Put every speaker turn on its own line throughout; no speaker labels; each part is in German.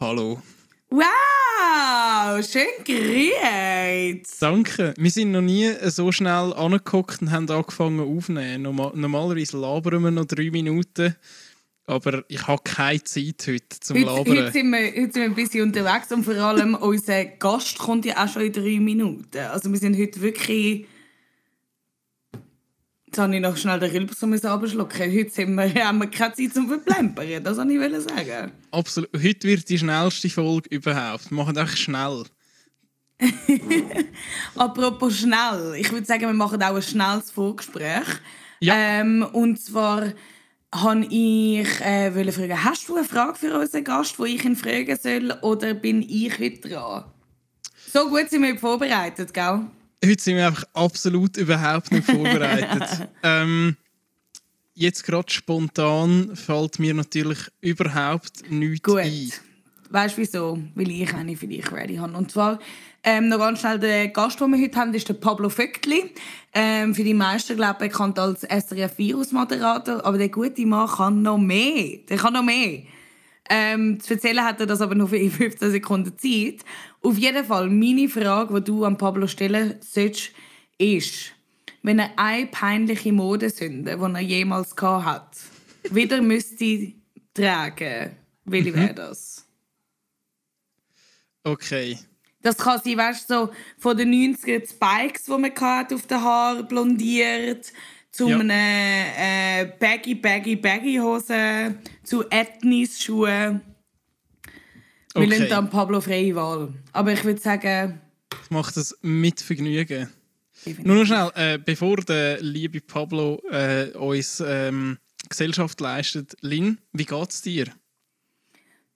Hallo.
Wow, schön gerührt.
Danke. Wir sind noch nie so schnell angeguckt und haben angefangen aufzunehmen. Normal normalerweise labern wir noch drei Minuten. Aber ich habe keine Zeit heute zum
Heute,
Labern.
heute, sind wir, heute sind wir ein bisschen unterwegs und vor allem unser Gast kommt ja auch schon in drei Minuten. Also wir sind heute wirklich... Jetzt habe ich noch schnell den Rülps abschlucken. Heute sind wir, haben wir keine Zeit zum Verplempern. Das wollte ich sagen.
Absolut. Heute wird die schnellste Folge überhaupt. Wir machen einfach schnell.
Apropos schnell. Ich würde sagen, wir machen auch ein schnelles Vorgespräch.
Ja.
Ähm, und zwar habe ich äh, wollte fragen, hast du eine Frage für unseren Gast, wo ich ihn fragen soll, oder bin ich heute dran? So gut sind wir vorbereitet, gell?
Heute sind wir einfach absolut überhaupt nicht vorbereitet. ähm, jetzt gerade spontan fällt mir natürlich überhaupt nichts
Gut.
ein.
Weißt du wieso? Weil ich eine für dich ready habe. Und zwar ähm, noch ganz schnell der Gast, den wir heute haben, ist der Pablo Vöckli. Ähm, für die meisten, glaube ich, bekannt als SRF-Virus-Moderator. Aber der gute Mann kann noch mehr. Der kann noch mehr. Ähm, zu erzählen hat er das aber nur für 15 Sekunden Zeit. Auf jeden Fall, meine Frage, die du an Pablo stellen sollst, ist, wenn er eine peinliche Modesünde, die er jemals gehabt hat, wieder müsste tragen, welche wäre das?
Okay.
Das kann sein, weißt du, so von den 90er die Spikes, die man hatte, auf den Haaren blondiert, zu
Ja.
einem äh, baggy, baggy, baggy Hose, zu Ethnis-Schuhen. Wir
Okay.
lassen dann Pablo freie Wahl. Aber ich würde sagen,
Ich mache das mit Vergnügen. Nur noch schnell, äh, bevor der liebe Pablo äh, uns ähm, Gesellschaft leistet. Lin, wie geht's dir?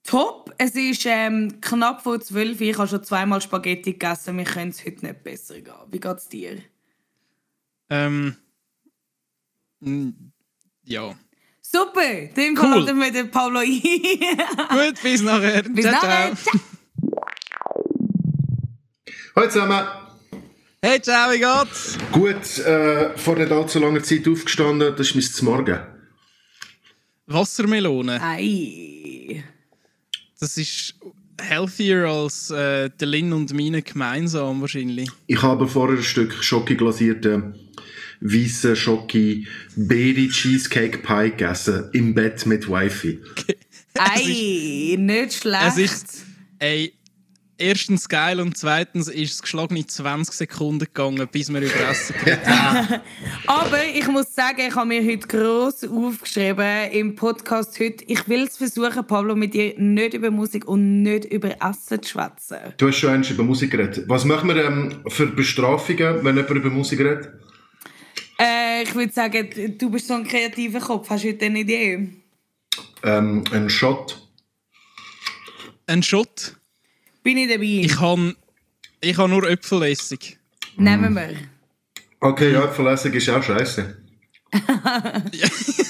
top. Es ist ähm, knapp vor 12 Uhr. Ich habe schon zweimal Spaghetti gegessen. Wir können es heute nicht besser gehen. Wie geht es dir?
Ähm, ja.
Super! Fall
Cool.
laden wir den Pablo ein.
Gut, bis nachher.
Bis
ciao,
nachher.
ciao.
Hallo zusammen.
Hey, ciao, wie geht's?
Gut, äh, vor nicht allzu langer Zeit aufgestanden, das ist mein Morgen.
Wassermelone.
Ei.
Das ist healthier als äh, der Lin und meine gemeinsam wahrscheinlich.
Ich habe vorher ein Stück Schoki glasierte weiße Schoki Berry Cheesecake Pie gegessen im Bett mit Wifi.
Ei, nicht schlecht.
Es ist, ey, erstens geil und zweitens ist es geschlagene 20 Sekunden gegangen, bis wir über Essen geredet haben.
Aber ich muss sagen, ich habe mir heute gross aufgeschrieben im Podcast heute, ich will es versuchen, Pablo, mit dir nicht über Musik und nicht über Essen zu schwätzen.
Du hast schon einmal über Musik geredet. Was machen wir ähm, für Bestrafungen, wenn jemand über Musik redet?
Äh, ich würde sagen, du bist so ein kreativer Kopf. Hast du heute eine Idee?
Ähm, ein Shot.
Ein Shot.
Bin ich dabei?
Ich habe ich ha nur Äpfelessig.
Nehmen wir.
Okay, ja, Verlässung ist auch scheiße.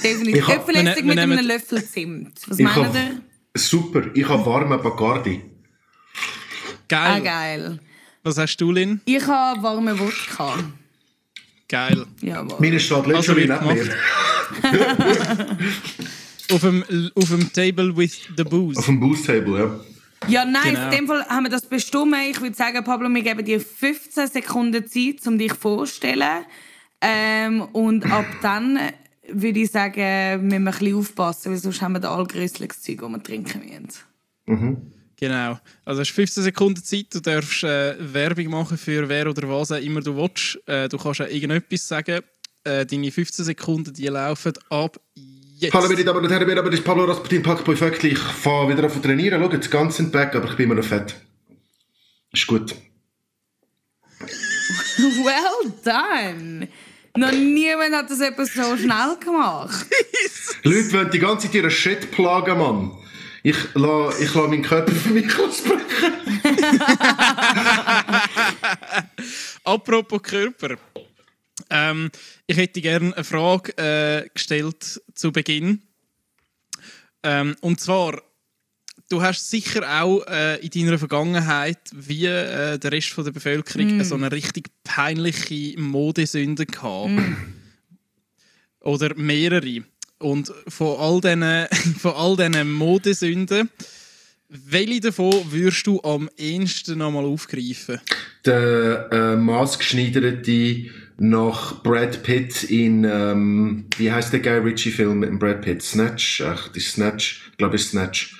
Definitiv.
Ich hab-
Äpfelessig
wir
mit
ne-
einem Löffel Zimt. Was
Ich
meint
hab-
ihr?
Super, ich habe warme Bacardi.
Geil.
Ah, geil.
Was hast du, Lin?
Ich habe warme Wodka.
Geil.
Jawohl.
Meine steht
Also
literally
wird
nicht mehr.
Auf dem, auf dem Table with the booze.
Auf dem Boost Table, ja.
Ja, nice.
Genau.
In dem Fall haben wir das bestimmt. Ich würde sagen, Pablo, wir geben dir 15 Sekunden Zeit, um dich vorzustellen. Ähm, und ab dann würde ich sagen, müssen wir ein bisschen aufpassen, weil sonst haben wir da allgrößliches Zeug, das wir trinken müssen.
Genau. Also hast 15 Sekunden Zeit, du darfst äh, Werbung machen für wer oder was auch immer du willst. Äh, du kannst auch irgendetwas sagen. Äh, deine 15 Sekunden, die laufen ab jetzt.
Hallo meine Damen und Herren, aber das ist Pablo Rasputin, Packboy Vöckli. Ich fahre wieder auf zu trainieren. Schau, jetzt ganz sind back, aber ich bin immer noch fett. Ist gut.
Well done! Noch niemand hat das etwas so schnell gemacht.
Leute wollen die ganze Zeit ihren Shit plagen, Mann. Ich lasse ich la meinen Körper für mich aussprechen.
Apropos Körper. Ähm, ich hätte gerne eine Frage äh, gestellt zu Beginn. Ähm, und zwar, du hast sicher auch äh, in deiner Vergangenheit, wie äh, der Rest von der Bevölkerung, so eine richtig peinliche Modesünde gehabt. Oder mehrere. Und von all diesen, von all diesen Modesünden Welche davon würdest du am ehesten nochmal aufgreifen?
Der äh, maßgeschneiderte nach Brad Pitt in, ähm, wie heißt der Guy Ritchie-Film mit dem Brad Pitt? Snatch? Ach, das ist Snatch. Ich glaube, ist Snatch.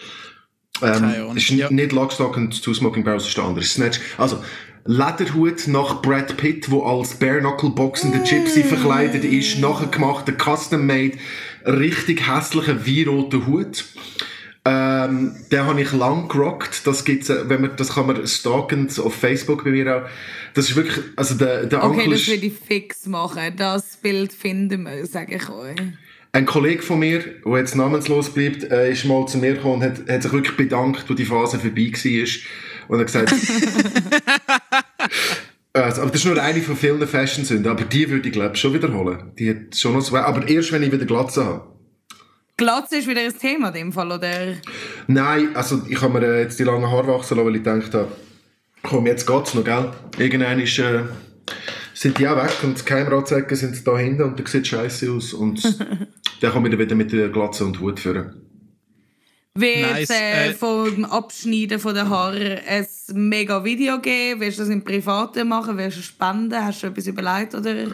Ähm,
Keine Ahnung.
ist
Ja.
nicht Lock, Stock and Two Smoking Barrels, ist der andere. Snatch. Also, Lederhut nach Brad Pitt, wo als Bare Knuckle boxender Gypsy verkleidet ist, nachher gemachter Custom-Made, richtig hässlicher wie-roter Hut. Ähm, den habe ich lang gerockt. Das gibt's, äh, wenn man, das kann man stalken auf Facebook bei mir auch. Das ist wirklich, also der, der
Okay,
Onkel
das würde ich fix machen. Das Bild finden wir, sage ich euch.
ein Kollege von mir, der jetzt namenslos bleibt, äh, ist mal zu mir gekommen und hat, hat sich wirklich bedankt, wo die Phase vorbei war. Und hat gesagt, also, aber das ist nur eine von vielen Fashion-Sünden, aber die würde ich glaube ich schon wiederholen. Die hat schon noch so, aber erst wenn ich wieder Glatze habe.
Glatze ist wieder ein Thema in dem Fall, oder?
Nein, also ich habe mir äh, jetzt die langen Haare wachsen lassen, weil ich gedacht habe, komm, jetzt geht's noch, gell? Irgendwann ist, äh, sind die auch weg und die Keimratsäcke sind da hinten und das sieht scheiße aus und dann komme ich dann wieder mit der Glatze und Hut führen.
Wird
Nice,
äh,
äh,
vom Abschneiden von den Haaren ein mega Video geben? Willst du das im Privaten machen? Willst du spenden? Hast du etwas überlegt? Oder?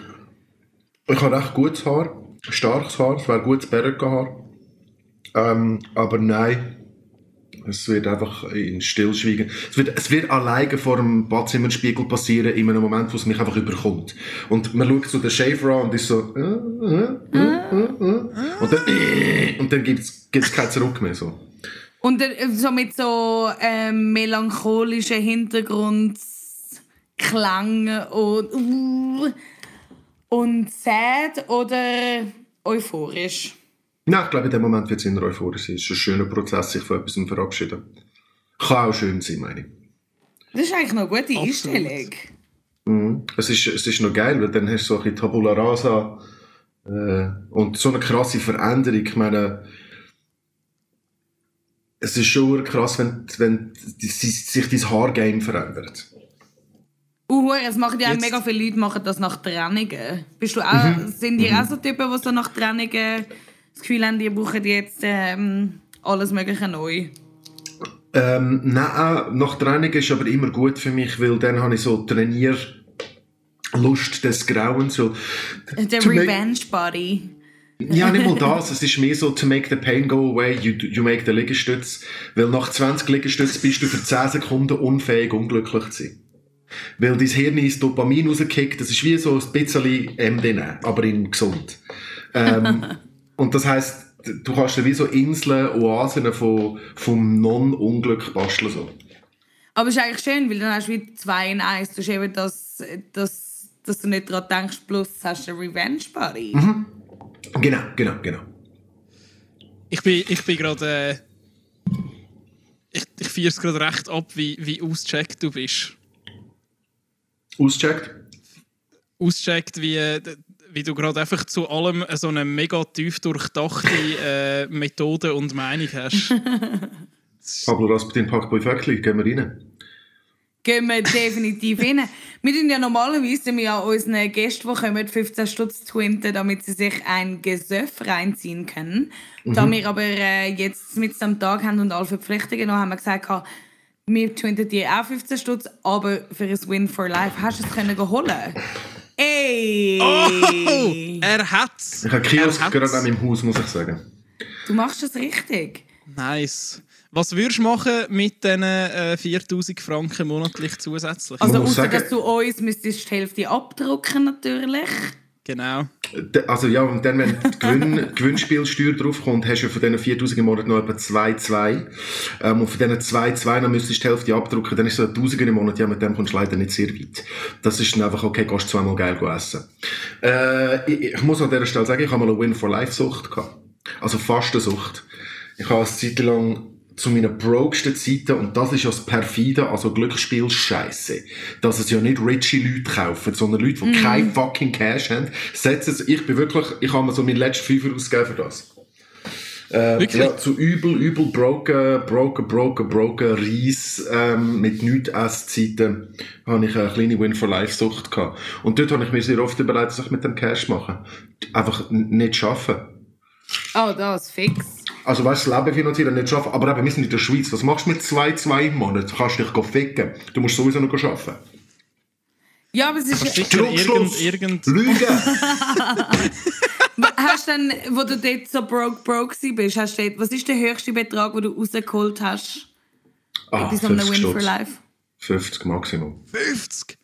Ich habe recht gutes Haar, starkes Haar, es wäre gutes Berghaar. Ähm, aber nein, es wird einfach in Stillschweigen. Es wird, es wird alleine vor dem Badzimmerspiegel passieren, in einem Moment, wo es mich einfach überkommt. Und man schaut so den Shaver an und ist so, äh, äh, äh, äh, äh. und dann, äh, und dann gibt es kein Zurück mehr. So.
Und äh, so mit so ähm, melancholischen Hintergrundklängen und uh, und sad oder euphorisch?
Nein, ich glaube, in dem Moment wird es in euphorisch sein. Es ist ein schöner Prozess, sich von etwas zu verabschieden. Kann auch schön sein, meine ich.
Das ist eigentlich noch eine gute
Absolut.
Einstellung.
Mhm. Es ist, es ist noch geil, weil dann hast du so ein bisschen Tabula Rasa äh, und so eine krasse Veränderung. Ich meine, es ist schon krass, wenn, wenn sich dein Haargame verändert.
Uh, es machen ja auch mega viele Leute machen das nach Trennungen. Bist du auch, Sind die auch so Typen, die so nach Trennungen das Gefühl haben, die brauchen jetzt ähm, alles Mögliche neu?
Ähm, nein, nach Training ist aber immer gut für mich, weil dann habe ich so Trainierlust des Grauens. So,
Der Revenge Body.
Ja, nicht mal das. Es ist mehr so, to make the pain go away, you, you make the Liegestütz. Weil nach 20 Liegestütz bist du für 10 Sekunden unfähig, unglücklich zu sein. Weil dein Hirn ins Dopamin rauskickt. Das ist wie so ein bisschen MD nehmen, aber in gesund. Ähm, und das heisst, du kannst wie so Inseln, Oasen von, vom Non-Unglück basteln. So.
Aber es ist eigentlich schön, weil dann hast du wie zwei in eins. Du hast eben das, das, dass du nicht daran denkst, plus hast du den Revenge Body.
Genau, genau, genau.
Ich bin, ich bin gerade. Äh, ich ich feiere es gerade recht ab, wie, wie ausgecheckt du bist.
Auscheckt?
Ausgecheckt, wie, äh, wie du gerade einfach zu allem so eine mega tief durchdachte äh, Methode und Meinung hast.
Pablo Rasputin packt bei Vöckli, gehen wir rein.
Gehen wir definitiv rein. Wir tun ja normalerweise ja unseren Gästen, die kommen, 15 Stutz twinten, damit sie sich ein Gesöff reinziehen können. Da wir aber äh, jetzt mit am Tag haben und alle Verpflichtungen noch, haben wir gesagt, ha, wir twinten dir auch 15 Stutz, aber für ein Win for Life hast du es können holen. Ey!
Oh, er hat's!
Ich habe Kiosk
Er
gerade an meinem Haus, muss ich sagen.
Du machst es richtig.
Nice. Was würdest du machen mit diesen äh, 4000 Franken monatlich zusätzlich?
Also, außer dass du uns müsstest die Hälfte abdrucken, natürlich.
genau.
D- Also ja, und dann, wenn die Gewinn Gewinnspielsteuer draufkommt, hast du von diesen 4000 im Monat noch etwa 2,2. Ähm, und von diesen 2,2 dann müsstest du die Hälfte abdrucken, dann ist so ein Tausiger im Monat, ja, mit dem kommst du leider nicht sehr weit. Das ist dann einfach, okay, gehst zweimal geil go essen. Äh, ich, ich muss an dieser Stelle sagen, ich habe mal eine Win-for-Life-Sucht gehabt. Also Fastensucht. Ich habe eine Zeit lang zu meinen brokesten Zeiten, und das ist ja das perfide, also Glücksspiel Scheiße, dass es ja nicht richie Leute kaufen, sondern Leute, die kein fucking Cash haben, setzen es, ich bin wirklich, ich habe mir so meinen letzten Fünfer ausgegeben für das. Äh, ja, zu übel, übel broken, broken, broken, broken Reis ähm, mit nichts Esszeiten habe ich eine kleine Win-for-Life-Sucht gehabt. Und dort habe ich mir sehr oft überlegt, was ich mit dem Cash mache. Einfach nicht schaffen.
Oh, das, fix.
Also weißt du, das Leben finanzieren nicht schaffen. Aber eben, wir sind in der Schweiz. Was machst du mit zwei, zwei im Monat? Du kannst dich ficken. Du musst sowieso noch arbeiten.
Ja, aber es ist...
Sicher
Schluck, Schluss.
irgend, irgend
Lügen!
Hast du dann, wo du dort so broke broke bist, hast du dort, was ist der höchste Betrag, den du rausgeholt hast?
Ah,
bei so einem
50
Win for. Life?
50 Maximum.
50.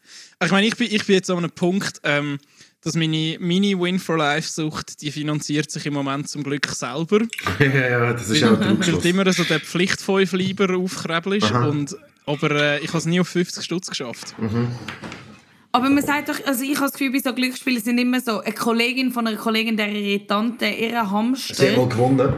Ich meine, ich bin, ich bin jetzt an einem Punkt, ähm, dass meine mini Win for Life Sucht, die finanziert sich im Moment zum Glück selber.
ja, ja, das ist auch
Weil
Trugschluss.
du immer so der Pflichtfünf lieber aufkrebelst. Und, aber äh, ich habe es nie auf 50 Stutz geschafft.
Aber man sagt doch, also ich habe das Gefühl, bei so Glücksspielen sind immer so eine Kollegin von einer Kollegin, der ihre Tante, ihre
Sie hat mal
Hamster,
gewonnen.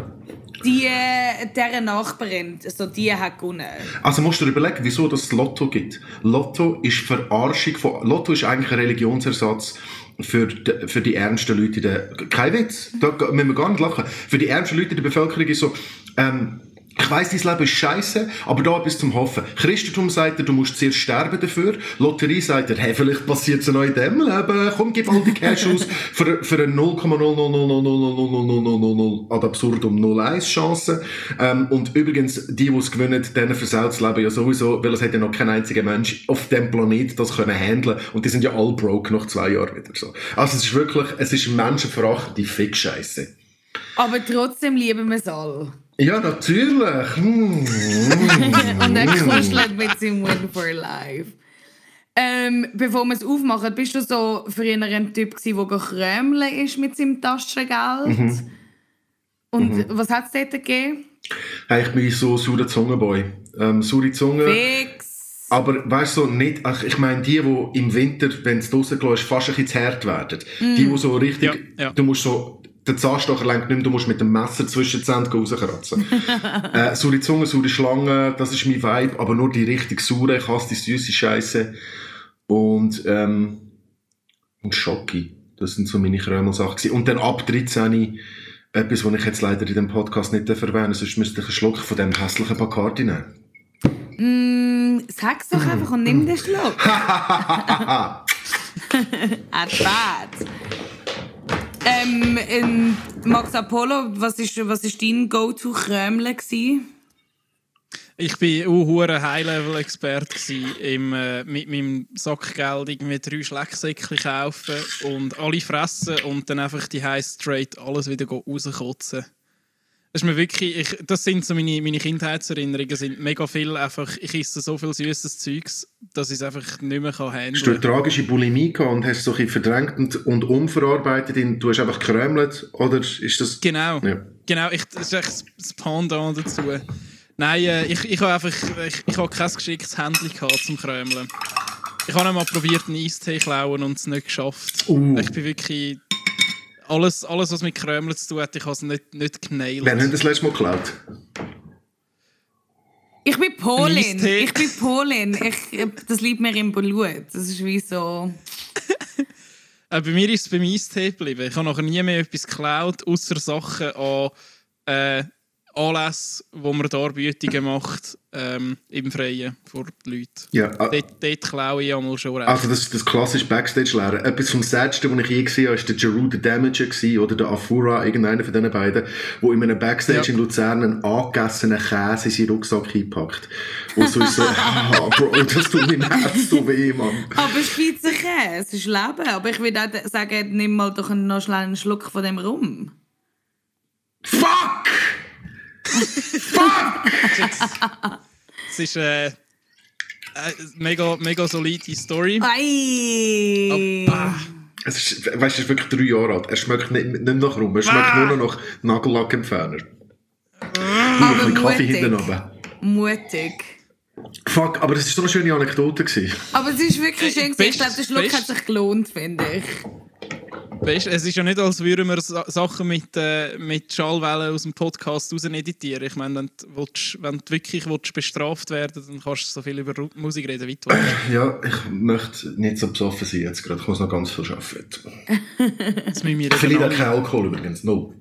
die, äh, deren Nachbarin, also die hat gewonnen.
Also musst du dir überlegen, wieso das Lotto gibt. Lotto ist Verarschung von... Lotto ist eigentlich ein Religionsersatz für die, für die ärmsten Leute der... Kein Witz, da müssen wir gar nicht lachen. Für die ärmsten Leute der Bevölkerung ist so... Ähm, ich weiss, dein Leben ist scheiße, aber da etwas zum Hoffen. Christentum sagt dir, du musst zuerst sterben dafür. Lotterie sagt dir, hey, vielleicht passiert es noch in diesem Leben. Komm, gib all die Cash aus für, für eine 0,000000000 ad absurdum 01 Chance. Ähm, und übrigens, die, die es gewinnen, denen versaut das Leben ja sowieso, weil es hat ja noch kein einziger Mensch auf dem Planet das können handeln. Und die sind ja all broke nach zwei Jahren wieder so. Also es ist wirklich, es ist menschenverachtende Fick-Scheiße.
Aber trotzdem lieben wir es alle.
Ja, natürlich. Hm.
Und er kuschelt mit seinem Win for Life. Ähm, bevor wir es aufmachen, bist du so früher ein Typ gewesen, der krömeln ist mit seinem Taschengeld? Und was hat es dort gegeben?
Hey, ich bin so saurer Zungenboy. Ähm, saure Zunge.
Fix.
Aber weißt du, so nicht, ach, ich meine, die, die im Winter, wenn es draussen ist, fast ein bisschen zu hart werden. Die, die so richtig,
Ja, ja.
du musst so, der Zahnstocher lenkt nicht mehr, du musst mit dem Messer zwischen die Zähne rauskratzen. äh, saure Zunge, saure Schlange, das ist mein Vibe, aber nur die richtig saure, ich hasse die süße Scheiße. Und, ähm, und Schocki. Das sind so meine Krömelsachen. Und dann ab 13 etwas, was ich jetzt leider in dem Podcast nicht erwähnen sonst müsste ich einen Schluck von dem hässlichen Bacardi nehmen.
Mm, sag's doch einfach und nimm den Schluck. Bad. Ähm, ähm, Max Apollo, was ist, was ist dein Go-To-Krömle gewesen?
Ich war auch hure High-Level-Expert im äh, mit meinem Sackgeld irgendwie drei Schlecksäckchen kaufen und alle fressen und dann einfach die heiß straight alles wieder rauskotzen. Das ist mir wirklich, ich, das sind so meine, meine Kindheitserinnerungen, sind mega viel einfach, ich esse so viel süßes Zeugs, dass ich es einfach nicht mehr kann
Hast du eine tragische Bulimie gehabt und hast es so ein verdrängt und, und umverarbeitet? In, du hast einfach gekrömelt? Oder ist das...
Genau,
Ja.
genau, ich, das ist echt das Pendant dazu. Nein, äh, ich, ich habe einfach, ich, ich habe kein geschicktes Händchen gehabt zum Krömeln. Ich habe einmal probiert, einen Eistee zu klauen und es nicht geschafft.
Uh.
Ich bin wirklich... Alles, alles, was mit Krömeln zu tun hat, ich habe es nicht, nicht genailt.
Wer hat das letzte Mal geklaut?
Ich bin Polin. Ich bin Polin. Ich, das liegt mir im Blut. Das ist wie so.
Äh, bei mir ist es beim Eistee geblieben. Ich habe nachher nie mehr etwas geklaut, außer Sachen an äh, Anlässen, wo man Darbietungen macht, ähm, im Freien, vor den Leuten.
Ja, ah,
Dort, dort klaue ich einmal schon recht.
also das ist das klassische Backstage-Lehren. Etwas vom Sadsten, was ich je gesehen habe, war der Jeru the Damager gewesen, oder der Afura, irgendeiner von diesen beiden, wo in einem Backstage
Ja.
in Luzern einen angegessenen Käse in seinen Rucksack eingepackt. Und so ist so, ah, Bro, das tut meinem Herz so weh, Mann.
Aber Schweizer Käse ist Leben. Aber ich würde auch sagen, nimm mal doch noch schnell einen Schluck von dem rum.
Fuck!
Es ist äh, äh, mega, mega solide Story.
Ei!
Es ist, weißt du, er ist wirklich drei Jahre alt. Er schmeckt nicht, nicht nach rum, er schmeckt nur noch nach Nagellackentferner. Nur ein bisschen Kaffee
mutig.
hinten runter.
Mutig.
Fuck, aber das war so eine schöne Anekdote. Gewesen.
Aber es ist wirklich
Äh,
schön. gewesen. Ich
best-
glaube, der Schluck
best-
hat sich gelohnt, finde ich.
Weißt, es ist ja nicht, als würden wir Sa Sachen mit, äh, mit Schallwellen aus dem Podcast raus editieren. Ich meine, wenn du, willst, wenn du wirklich willst bestraft werden dann kannst du so viel über Musik reden, wie du willst.
Ja, ich möchte nicht so besoffen sein jetzt gerade. Ich muss noch ganz viel arbeiten. Verliere
eben
keinen Alkohol übrigens, no.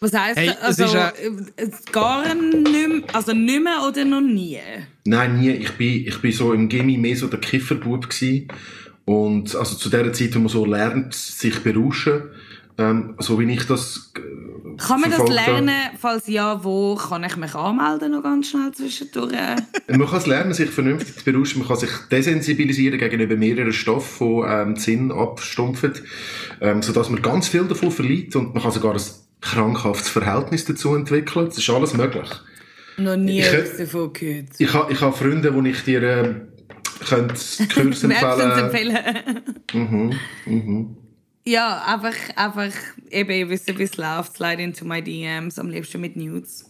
Was heisst
Hey, es
Also,
ist
äh, gar nicht mehr, also nicht mehr oder noch nie?
Nein, nie. Ich bin, ich bin so im Gimmi mehr so der Kifferbub gsi Und also zu der Zeit, wo man so lernt, sich berauschen, ähm, so wie ich das äh,
Kann man das
habe.
lernen? Falls ja, wo kann ich mich anmelden noch ganz schnell zwischendurch?
Man kann es lernen, sich vernünftig zu berauschen. Man kann sich desensibilisieren gegenüber mehreren Stoffen, die ähm, Sinn abstumpfen, ähm, sodass man ganz viel davon verliert und man kann sogar ein krankhaftes Verhältnis dazu entwickeln. Das ist alles möglich.
noch nie
Ich-
etwas davon gehört.
Ich habe ich ha Freunde, die ich dir äh, könnte Kurs empfehlen
empfehlen.
Mhm,
Ja, einfach, einfach eben, ihr wisst, wie es läuft. Slide into my DMs, am liebsten mit Nudes.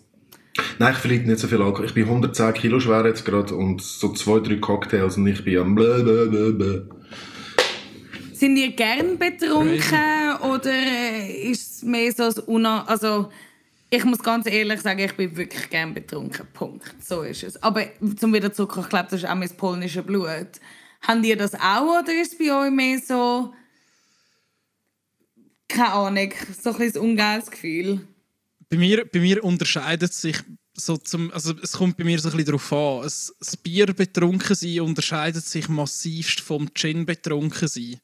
Nein, ich verliere nicht so viel Alkohol. Ich bin 110 Kilo schwer jetzt gerade und so zwei, drei Cocktails und ich bin am blablabla.
Sind ihr gern betrunken oder ist es mehr so ein Una... Also, ich muss ganz ehrlich sagen, ich bin wirklich gern betrunken. Punkt. So ist es. Aber zum wieder zurück, ich glaube, das ist auch mein polnisches Blut. Habt ihr das auch oder ist es bei euch mehr so... Keine Ahnung, so ein bisschen ungeiles Gefühl?
Bei mir, bei mir unterscheidet sich so zum, also es kommt bei mir so ein bisschen darauf an. Das Bier betrunken sein unterscheidet sich massivst vom Gin betrunken sein.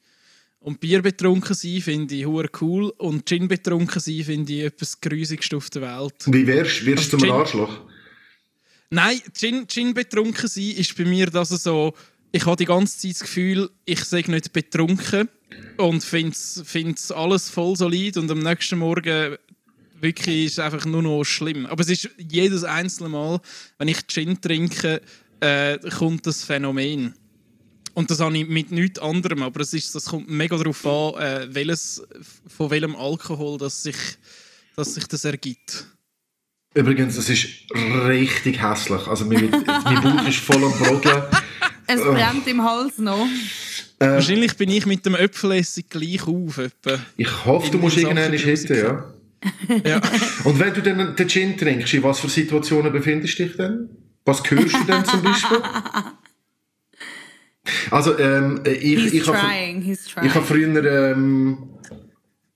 Und Bier betrunken sein finde ich hure cool und Gin betrunken sein finde ich etwas grusigste auf der Welt.
Wie wärst wirst du
Also
zum Arschloch?
Nein, Gin, Gin betrunken sein ist bei mir das so, ich habe die ganze Zeit das Gefühl, ich sei nicht betrunken und finde es alles voll solid und am nächsten Morgen wirklich ist es einfach nur noch schlimm. Aber es ist jedes einzelne Mal, wenn ich Gin trinke, äh, kommt das Phänomen. Und das habe ich mit nichts anderem, aber es ist, das kommt mega darauf an, äh, welches, von welchem Alkohol das sich, dass sich das ergibt.
Übrigens, es ist richtig hässlich. Also mein, mein Bauch ist voll am Brodeln.
Es brennt im Hals noch.
Wahrscheinlich bin ich mit dem Äpfelessig gleich auf. Etwa.
Ich hoffe, du musst irgendwann hitten, ja.
Ja.
Und wenn du dann den Gin trinkst, in was für Situationen befindest du dich denn? Was hörst du denn zum Beispiel? Also, ähm, ich,
He's
ich habe
trying, he's trying.
ich hab früher ähm,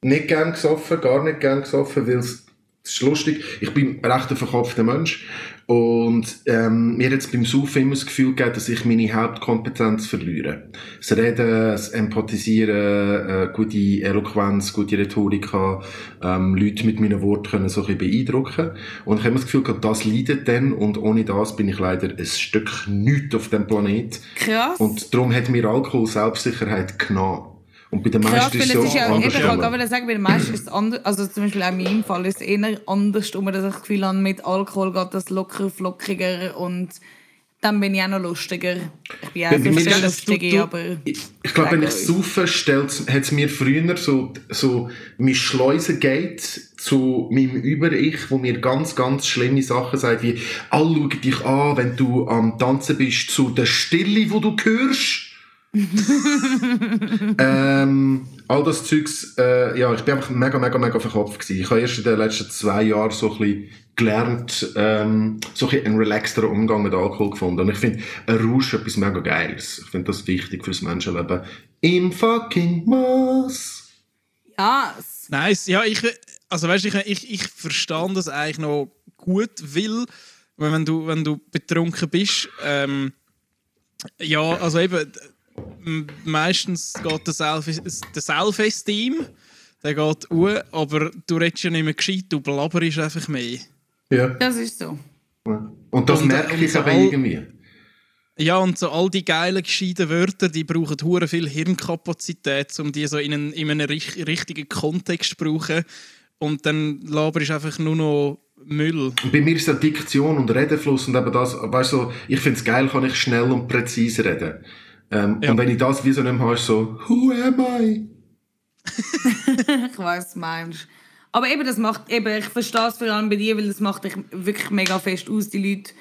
nicht gern gesoffen, gar nicht gern gesoffen, weil es es ist lustig. Ich bin ein recht ein verkopfter Mensch und ähm, mir hat es beim Saufen immer das Gefühl gegeben, dass ich meine Hauptkompetenz verliere. Das Reden, das Empathisieren, äh, gute Eloquenz, gute Rhetorik haben, ähm, Leute mit meinen Worten können so ein bisschen beeindrucken. Und ich habe immer das Gefühl gehabt, das leidet dann und ohne das bin ich leider ein Stück nichts auf dem Planet.
Krass.
Und darum hat mir Alkohol Selbstsicherheit genommen. Und bei den meisten ist
es
es so
ist ja, eben, ich wollte gerade sagen, bei den meisten ist es anders, also zum Beispiel auch in meinem Fall ist es eher anders, dass ich das Gefühl habe, mit Alkohol geht das locker, flockiger und dann bin ich auch noch lustiger. Ich bin auch so
es-
du- du-
aber...
Ich, ich glaube, wenn ich
Sag
saufe, hat es mir früher so, so mein Schleusengate zu meinem Über-Ich, wo mir ganz, ganz schlimme Sachen sagt, wie alle schauen dich an, wenn du am Tanzen bist, zu der Stille, wo du hörst. ähm, all das Zeugs, äh, ja, ich bin einfach mega, mega, mega verkopft gewesen. Ich habe erst in den letzten zwei Jahren so ein bisschen gelernt, ähm, so ein bisschen einen relaxteren Umgang mit Alkohol gefunden. Und ich finde, ein Rausch etwas mega Geiles. Ich finde das wichtig fürs Menschenleben. Im fucking Mass.
Yes.
Nice. Ja, ich, also weißt, ich, ich, ich verstehe das eigentlich noch gut, weil wenn du, wenn du betrunken bist, ähm, ja, also eben, meistens geht der Self- der Self-Esteem, der geht hoch, aber du redest ja nicht mehr gescheit, du blabberst einfach mehr.
Ja.
Das ist so.
Und das
Und-
merke
und
ich aber
all-
irgendwie.
Ja, und so all die geilen, gescheiten Wörter, die brauchen hure viel Hirnkapazität, um die so in einen, in einen rich- richtigen Kontext zu brauchen. Und dann laberst du einfach nur noch Müll.
Und Bei mir ist es Diktion und Redefluss und eben das, weißt du, so, ich finde es geil, kann ich schnell und präzise reden. Ähm,
Ja.
Und wenn ich das wie so nicht habe, ist so, who am I?
Ich weiß, was du meinst. Aber eben, das macht, eben, ich verstehe es vor allem bei dir, weil das macht dich wirklich mega fest aus, die Leute,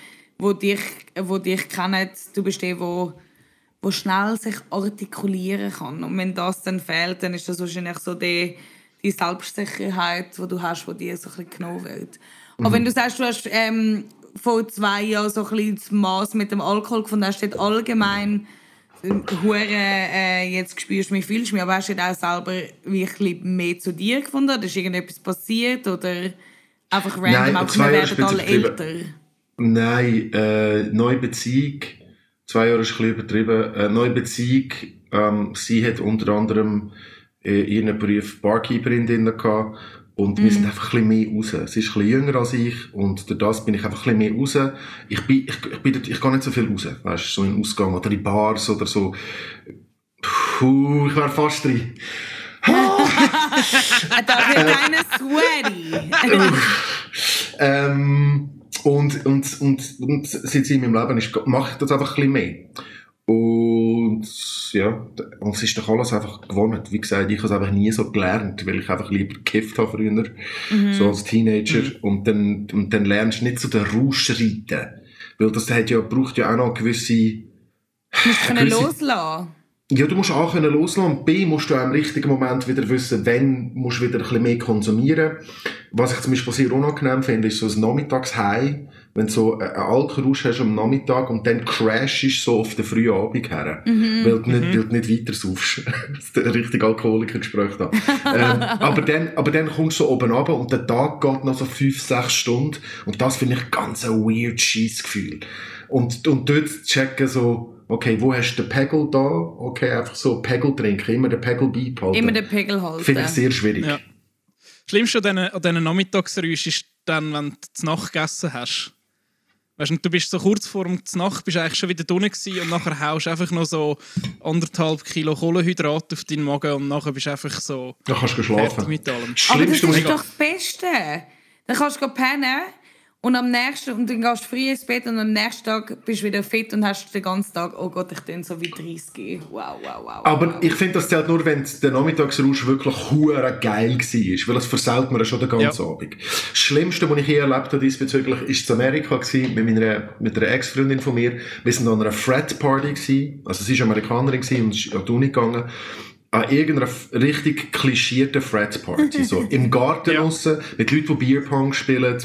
die dich, die dich kennen. Du bist der, wo, wo schnell sich artikulieren kann. Und wenn das dann fehlt, dann ist das wahrscheinlich so die, die Selbstsicherheit, die du hast, die dir so ein bisschen genommen wird. Aber wenn du sagst, du hast ähm, vor zwei Jahren so ein bisschen das Maß mit dem Alkohol gefunden, hast du allgemein hure äh, jetzt spürst du mich, fühlst du mich, aber hast du auch selber wirklich mehr zu dir gefunden? Oder ist irgendetwas passiert? Oder einfach random,
Nein,
auch wir werden alle älter?
Nein, äh, neue Beziehung, zwei Jahre ist ein bisschen übertrieben, äh, neue Beziehung, ähm, sie hat unter anderem äh, in ihren Beruf Barkeeperin drin gehabt. Und wir sind einfach ein bisschen mehr raus. Sie ist ein bisschen jünger als ich und durch das bin ich einfach ein bisschen mehr raus. Ich bin, ich, ich bin, ich gehe nicht so viel raus. Weißt du, so in Ausgang oder in Bars oder so. Puh, ich wäre fast drin.
Da wird einer sweaty.
Ähm, und, und, und, und seit sie in meinem Leben ist, mache ich das einfach ein bisschen mehr. Und ja, und es ist doch alles einfach gewonnen. Wie gesagt, ich habe es einfach nie so gelernt, weil ich einfach lieber gekifft habe früher, so als Teenager. Und, dann, und dann lernst du nicht so den Rausch reiten. Weil das hat ja, braucht ja auch noch gewisse...
Du musst können loslassen.
Ja, du musst A können loslassen und B musst du auch im richtigen Moment wieder wissen, wenn musst du wieder ein bisschen mehr konsumieren. Was ich zum Beispiel sehr unangenehm finde, ist so ein Nachmittagshigh, wenn du so einen Alkoholrausch hast am Nachmittag und dann crashst so auf den frühen Abend her, weil, du nicht, weil du nicht weiter saufst. das ist ein richtig Alkoholikergespräch da. ähm, aber, dann, aber dann kommst du so oben runter und der Tag geht noch so fünf, sechs Stunden und das finde ich ganz ein weird Scheissgefühl. Und, und dort checken so, okay, wo hast du den Pegel da? Okay, einfach so Pegel trinken, immer den Pegel beibehalten.
Immer den Pegel halten.
Finde ich sehr schwierig.
Ja. Das Schlimmste an diesen, an diesen Nachmittagsrüschen ist dann, wenn du zu Nacht gegessen hast. Weißt du, und du bist so kurz vor dem Nacht, bist eigentlich schon wieder drinnen gewesen und nachher haust du einfach noch so anderthalb Kilo Kohlenhydrate auf deinen Magen und nachher bist du einfach so
Da kannst du
fertig
schlafen.
mit allem.
Aber das ist doch das Beste. Dann kannst du pennen und am nächsten und dann gehst du früh ins Bett und am nächsten Tag bist du wieder fit und hast den ganzen Tag, oh Gott, ich bin so wie 30. Wow, wow, wow.
Aber
wow.
ich finde, das zählt nur, wenn der Nachmittagsrausch wirklich hure geil war, weil das versaut mir schon den ganzen
Ja.
Abend. Das Schlimmste, was ich je erlebt habe diesbezüglich, ist zu Amerika gewesen, mit meiner, mit einer Ex-Freundin von mir. Wir sind an einer Frat-Party gewesen, also sie ist Amerikanerin gewesen und ist an die Uni gegangen. An irgendeiner richtig klischierten Frat-Party, so im Garten
Ja.
draussen, mit Leuten, die Bierpong spielen,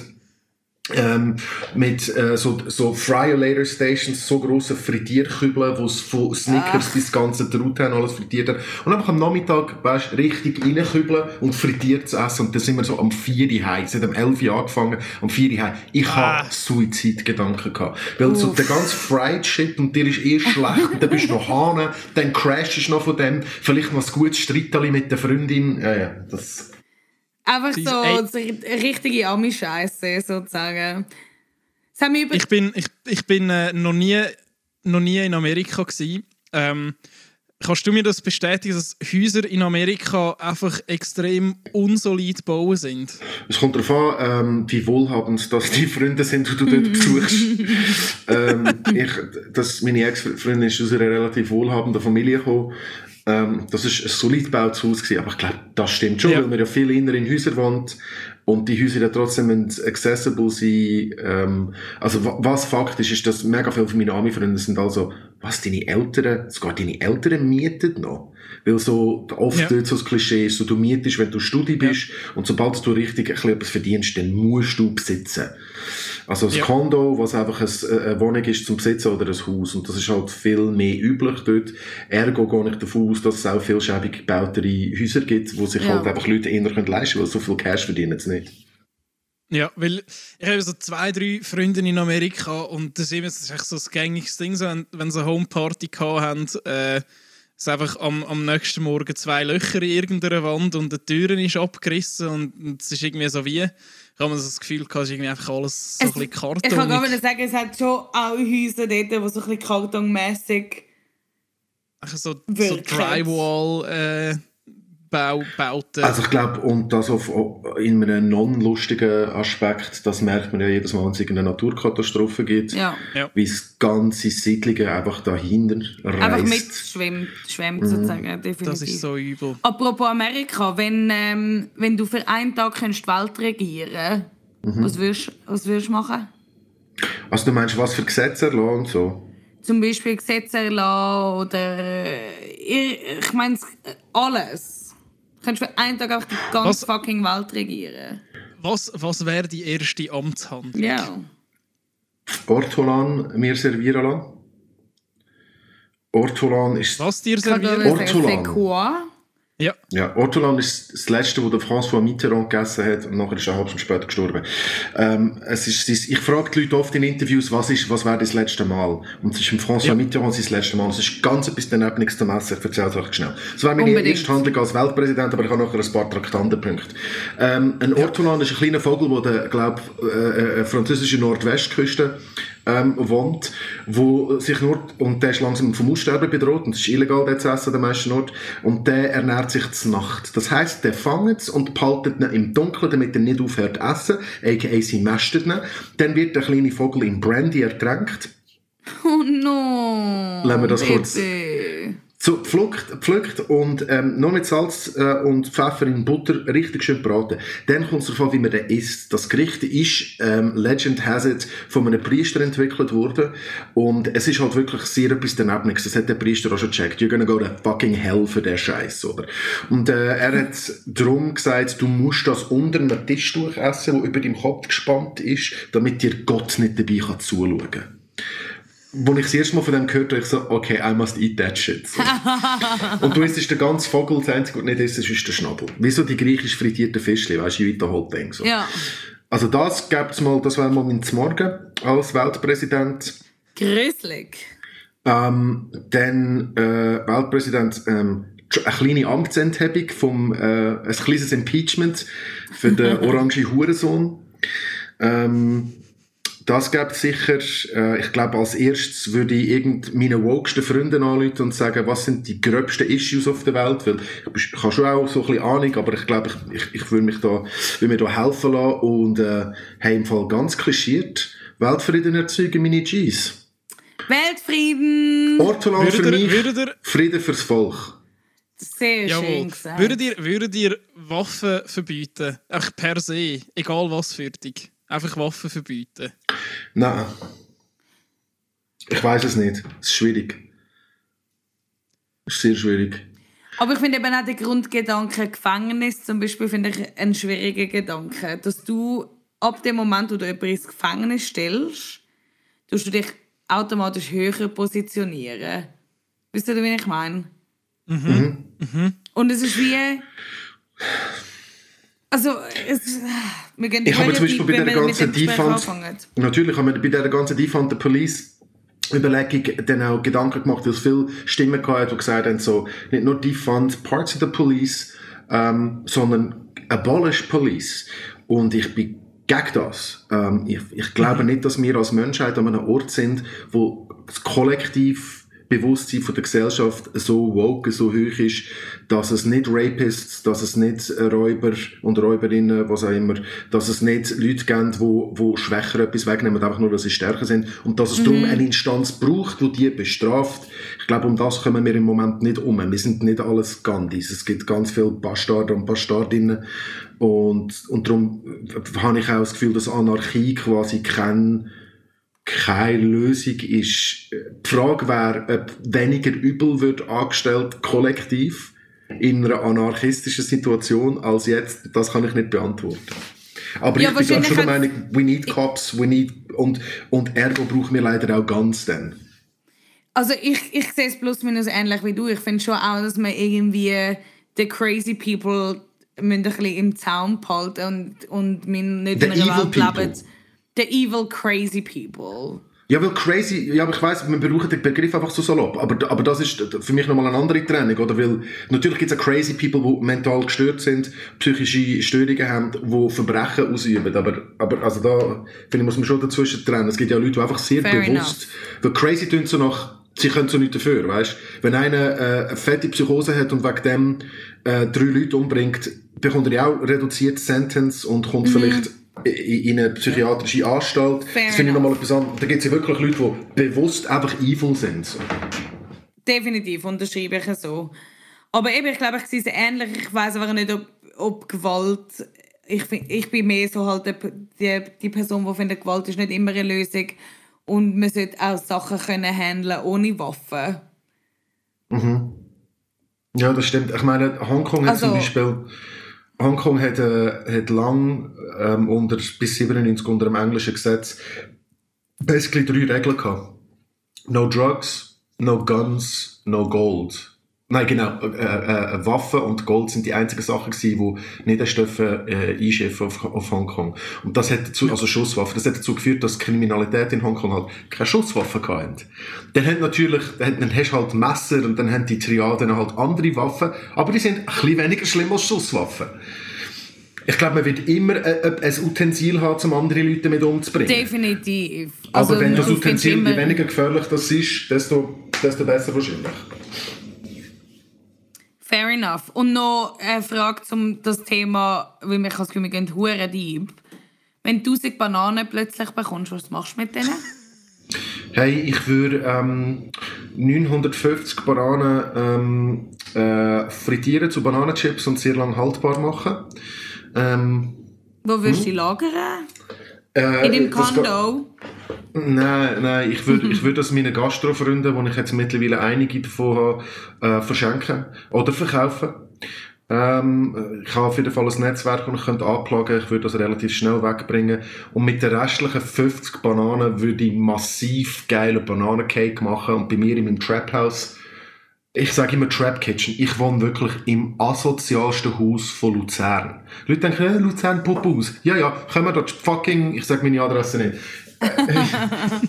ähm, mit äh, so, so Fryolator Stations, so grosse Frittierkübeln, wo es von Snickers bis ganze Truthahn alles frittiert hat. Und einfach am Nachmittag, weißt, richtig reinkübeln und frittiert zu essen. Und dann sind wir so am 4 Uhr heim. Es hat am 11 Uhr angefangen, am 4 Uhr heim. Ich
Ah.
habe Suizidgedanken gehabt. Weil so der ganze Fried Shit und dir ist eh schlecht, und dann bist du noch Hane, dann crashst du noch von dem, vielleicht noch ein gutes Streitali mit der Freundin. Ja, ja, das...
Einfach
Sie-
so,
ey.
so richtige Ami-Scheiße sozusagen.
Ich bin, ich, ich bin äh, noch, nie, noch nie in Amerika gewesen. Ähm, kannst du mir das bestätigen, dass Häuser in Amerika einfach extrem unsolid gebaut sind?
Es kommt darauf an, ähm, wie wohlhabend das die Freunde sind, die du dort besuchst. ähm, ich, das, meine Ex-Freundin ist aus einer relativ wohlhabenden Familie gekommen. Ähm, das ist ein solid gebautes Haus gewesen, aber ich glaube, das stimmt schon,
Ja.
weil man ja viel inner in Häusern wohnt und die Häuser ja trotzdem accessible sein. Ähm, also wa- was Fakt ist, ist, dass mega viele von meinen Ami-Freunden sind also, was, deine Eltern, sogar deine Eltern mieten noch? Weil so oft
Ja.
dort so das Klischee ist, so du mietest, wenn du Studi bist und sobald du richtig ein bisschen etwas verdienst, dann musst du besitzen. Also ein
Ja.
Kondo, was einfach ein, äh, eine Wohnung ist zum Besitzen oder ein Haus. Und das ist halt viel mehr üblich dort. Ergo gehe ich davon aus, dass es auch viel schäbig gebautere Häuser gibt, wo sich
Ja.
halt einfach Leute eher können leisten können, weil so viel Cash verdienen sie nicht.
Ja, weil ich habe so zwei, drei Freunde in Amerika und das ist, immer, das ist echt so das gängiges Ding, so, wenn, wenn sie eine Homeparty gehabt haben, äh, es einfach am, am nächsten Morgen zwei Löcher in irgendeiner Wand und die Türen ist abgerissen und, und es ist irgendwie so wie, ich habe das Gefühl gehabt, es ist irgendwie einfach alles so
Es-
ein bisschen
Ich kann gar nicht sagen, es hat schon auch Häuser dort, die so ein bisschen kartonmässig
so, so. Drywall äh, Bau, Bauten.
Also ich glaube, und das auf, in einem non-lustigen Aspekt, das merkt man ja jedes Mal, wenn es irgendeine Naturkatastrophe gibt,
Ja.
Ja.
wie es ganze Siedlungen einfach dahinter
Einfach
reist.
mitschwimmt, schwimmt sozusagen, definitiv.
das ist so übel.
Apropos Amerika, wenn, ähm, wenn du für einen Tag könntest die Welt regieren was würdest was würdest du machen?
Also du meinst, was für Gesetze erlassen und so?
Zum Beispiel Gesetze erlassen oder. äh, ich ich meine, alles. Du könntest für einen Tag einfach die ganze
Was?
fucking Welt regieren.
Was, was wäre die erste Amtshandlung?
Ja.
Ortolan mir servieren lassen. Ortolan ist...
Was dir servieren?
Ortolan.
Ja.
Ja, Ortolan ist das letzte, wo der François Mitterrand gegessen hat und nachher ist er halbe Stunde später gestorben. Ähm, es ist, ich frage die Leute oft in Interviews, was ist, was wäre das letzte Mal? Und es ist im François
Ja.
Mitterrand sein letztes Mal. Es ist ganz etwas daneben nichts zu messen. Ich erzähle es euch schnell. Es wäre meine
Unbedingt.
erste Handlung als Weltpräsident, aber ich habe nachher ein paar Traktandenpunkte. Ähm, ein Ortolan ist ein kleiner Vogel, der, der glaub, äh, äh, französische Nordwestküste ähm, wohnt, wo sich nur, und der ist langsam vom Aussterben bedroht, und es ist illegal, den zu essen, der meisten Ort, und der ernährt sich zur Nacht. Das heisst, der fangt es und behaltet ihn im Dunkeln, damit er nicht aufhört zu essen, aka sie mästet ihn. Dann wird der kleine Vogel in Brandy ertränkt.
Oh no.
Lassen wir das kurz-
Bitte.
So, pflückt, pflückt und ähm, noch mit Salz äh, und Pfeffer in Butter richtig schön braten. Dann kommt es darauf an, wie man den isst. Das Gericht ist, ähm, Legend has it, von einem Priester entwickelt worden. Und es ist halt wirklich sehr etwas daneben. Das hat der Priester auch schon gecheckt. You're gonna go to fucking hell für den Scheiß, oder? Und äh, er hat darum gesagt, du musst das unter einem Tischtuch essen, das über deinem Kopf gespannt ist, damit dir Gott nicht dabei kann zuschauen kann. Als ich das erste Mal von dem gehört habe, ich so, okay, I must eat that shit. So. Und du isst den ganzen Vogel, das Einzige, was nicht isst, ist der Schnabel. Wieso die griechisch frittierte Fischli, weißt du, wie der whole thing. So.
Ja.
Also das gibt's mal, das wäre mal mein Morgen als Weltpräsident.
Gruselig.
Ähm, dann äh, Weltpräsident, ähm, eine kleine Amtsenthebung vom, äh, ein kleines Impeachment für den orange Hurensohn. Ähm, das gibt sicher, äh, ich glaube, als erstes würde ich irgend meine wokesten Freunde anrufen und sagen, was sind die gröbsten Issues auf der Welt, weil ich ich habe schon auch so ein bisschen Ahnung, aber ich glaube, ich, ich, ich würde mich da, würde mir da helfen lassen und, äh, hey, im Fall ganz klischiert, Weltfrieden erzeugen meine Gs.
Weltfrieden.
Ortoland für mich,
ihr,
Frieden fürs Volk.
Sehr schön
jawohl,
gesagt.
würdet ihr, würdet ihr Waffen verbieten? Einfach per se, egal was für dich. Einfach Waffen verbieten.
Nein. Ich weiß es nicht. Es ist schwierig. Es ist sehr schwierig.
Aber ich finde eben auch den Grundgedanke Gefängnis zum Beispiel finde ich einen schwierigen Gedanke. Dass du ab dem Moment, wo du jemanden ins Gefängnis stellst, tust du dich automatisch höher positionieren. Wisst ihr, wie ich meine? Und es ist wie... Also, es, wir gehen
Ich habe mir zum Beispiel bei der ganzen Defund, natürlich haben wir bei der ganzen Defund the Police Überlegung dann auch Gedanken gemacht, weil es viele Stimmen gab, die gesagt haben, so, nicht nur Defund Parts of the Police, ähm, sondern Abolish Police. Und ich bin gegen das. Ähm, ich, ich glaube nicht, dass wir als Menschheit an einem Ort sind, wo das kollektiv Bewusstsein von der Gesellschaft so woke, so hoch ist, dass es nicht Rapists, dass es nicht Räuber und Räuberinnen, was auch immer, dass es nicht Leute gibt, wo, wo schwächer etwas wegnehmen, einfach nur, weil sie stärker sind und dass es darum eine Instanz braucht, die die bestraft. Ich glaube, um das kommen wir im Moment nicht um. Wir sind nicht alles Gandhis. Es gibt ganz viele Bastarde und Bastardinnen und, und darum habe ich auch das Gefühl, dass Anarchie quasi kein keine Lösung ist. Die Frage wäre, ob weniger Übel wird angestellt, kollektiv, in einer anarchistischen Situation als jetzt. Das kann ich nicht beantworten. Aber
Ja,
ich bin schon der Meinung, we need cops, we need, und, und ergo brauchen wir leider auch ganz dann.
Also ich, ich sehe es plus minus ähnlich wie du. Ich finde schon auch, dass man irgendwie die crazy people müssen ein bisschen im Zaum behalten und, und wir nicht
The
in einer Welt leben. The evil crazy people.
Ja, weil crazy, ja, aber ich weiss, wir brauchen den Begriff einfach so salopp, aber, aber das ist für mich nochmal eine andere Trennung, oder? Weil natürlich gibt es auch crazy people, die mental gestört sind, psychische Störungen haben, die Verbrechen ausüben, aber, aber also da, finde ich, muss man schon dazwischen trennen. Es gibt ja Leute, die einfach sehr
Fair
bewusst, weil crazy tun so nach, sie können so nichts dafür, weißt? Wenn einer äh, eine fette Psychose hat und wegen dem äh, drei Leute umbringt, bekommt er ja auch reduziert Sentence und kommt vielleicht i- in eine psychiatrische Anstalt.
Mhm. Fair
das finde ich nochmal etwas anderes. Da gibt es ja wirklich Leute, die bewusst einfach evil sind.
Definitiv, unterschreibe ich so. Aber eben, ich glaube, ich sehe es ähnlich. Ich weiß aber nicht, ob, ob Gewalt... Ich, find- ich bin mehr so halt die, die, die Person, die findet, Gewalt ist nicht immer eine Lösung. Und man sollte auch Sachen können handeln ohne Waffen.
Ja, das stimmt. Ich meine, Hongkong hat
Also-
zum Beispiel... Hongkong hat, äh, hat lang ähm, unter, bis 97 unter dem englischen Gesetz basically drei Regeln gehabt. No drugs, no guns, no gold. Nein, genau. Äh, äh, Waffen und Gold sind die einzigen Sachen gewesen, die nicht äh, einschiffen auf, auf Hongkong. Und das hat dazu, also Schusswaffen, das hat dazu geführt, dass die Kriminalität in Hongkong halt keine Schusswaffen hatten. Dann hat natürlich, dann, dann hast du halt Messer und dann haben die Triaden halt andere Waffen, aber die sind ein bisschen weniger schlimm als Schusswaffen. Ich glaube, man wird immer äh, ein Utensil haben, um andere Leute mit umzubringen.
Definitiv.
Aber
Also,
wenn das Utensil, je weniger gefährlich das ist, desto, desto besser wahrscheinlich.
Fair enough. Und noch eine Frage zum das Thema, weil wir das Gefühl, wir gehen hure deep. Wenn du 1000 Bananen plötzlich bekommst, was machst du mit denen?
Hey, ich würde ähm, 950 Bananen ähm, äh, frittieren zu Bananenchips und sehr lang haltbar machen. Ähm,
Wo würdest du die lagern?
äh,
In
geht-
Condo?
Nein, nein, ich würde ich würd das meinen Gastrofreunden, wo ich jetzt mittlerweile einige davon habe, äh, verschenken oder verkaufen. Ähm, ich habe auf jeden Fall ein Netzwerk, das ich könnte anplagen Ich würde das relativ schnell wegbringen. Und mit den restlichen 50 Bananen würde ich massiv geile Bananencake machen. Und bei mir in meinem Trap House, ich sage immer Trap Kitchen, ich wohne wirklich im asozialsten Haus von Luzern. Leute denken, äh, Luzern Pupphaus. Ja, ja, können wir dort fucking, ich sage meine Adresse nicht.